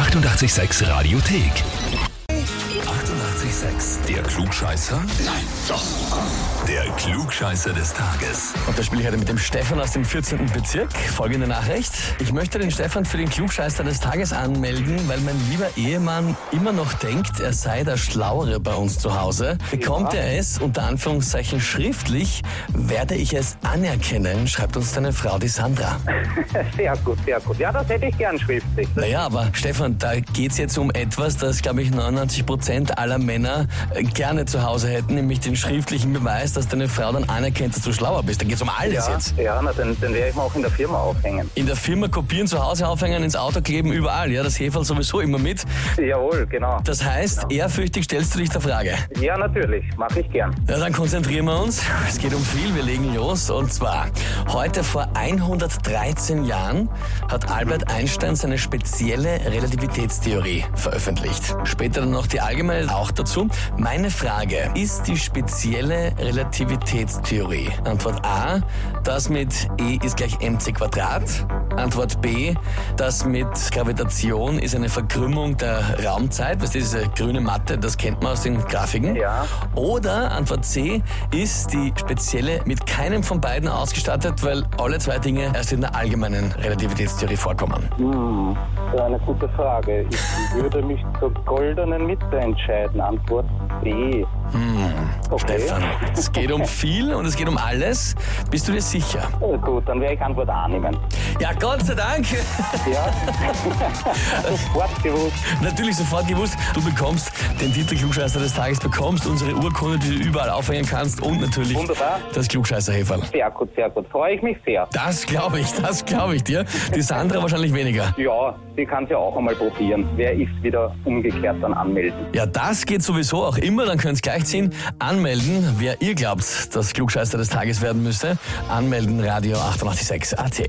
886 Radiothek. 88,6. Der Klugscheißer? Nein, doch. Der Klugscheißer des Tages. Und da spiele ich heute mit dem Stefan aus dem 14. Bezirk. Folgende Nachricht. Ich möchte den Stefan für den Klugscheißer des Tages anmelden, weil mein lieber Ehemann immer noch denkt, er sei der Schlauere bei uns zu Hause. Bekommt er es, unter Anführungszeichen schriftlich, werde ich es anerkennen, schreibt uns deine Frau, die Sandra. Sehr gut, sehr gut. Ja, das hätte ich gern schriftlich. Naja, aber Stefan, da geht's jetzt um etwas, das, glaube ich, 99 Prozent aller Männer äh, gerne zu Hause hätten, nämlich den schriftlichen Beweis, dass deine Frau dann anerkennt, dass du schlauer bist. Da geht's um alles Ja, jetzt. ja na, den, den werde ich mir auch in der Firma aufhängen. In der Firma kopieren, zu Hause aufhängen, ins Auto kleben, überall. Ja, das Heferl sowieso immer mit. Jawohl, genau. Das heißt, ehrfürchtig stellst du dich der Frage. Ja, natürlich, mache ich gern. Na, dann konzentrieren wir uns. Es geht um viel, wir legen los. Und zwar, heute vor 113 Jahren hat Albert Einstein seine spezielle Relativitätstheorie veröffentlicht. Später dann noch die allgemeine auch dazu. Meine Frage, ist die spezielle Relativitätstheorie? Antwort A, das mit E ist gleich mc Quadrat. Antwort B, das mit Gravitation ist eine Verkrümmung der Raumzeit. Was ist diese grüne Matte? Das kennt man aus den Grafiken. Ja. Oder Antwort C ist die spezielle mit keinem von beiden ausgestattet, weil alle zwei Dinge erst in der allgemeinen Relativitätstheorie vorkommen. Hm, das ist eine gute Frage. Ich würde mich zur goldenen Mitte entscheiden. Antwort B. Okay. Stefan, es geht um viel und es geht um alles. Bist du dir sicher? Äh, gut, dann werde ich Antwort A nehmen. Ja, Gott sei Dank. Ja, sofort gewusst. Natürlich sofort gewusst, du bekommst den Titel Klugscheißer des Tages, bekommst unsere Urkunde, die du überall aufhängen kannst und natürlich Wunderbar. das Klugscheißer-Heferl. Sehr gut, sehr gut. Freue ich mich sehr. Das glaube ich, das glaube ich dir. Die Sandra wahrscheinlich weniger. Ja, die kann ja auch einmal probieren. Wer ist wieder umgekehrt dann anmelden? Ja, das geht sowieso auch immer. Dann könnt ihr gleich ziehen. Anmelden, wer ihr glaubt, dass Klugscheißer des Tages werden müsste. Anmelden, Radio 886 AT.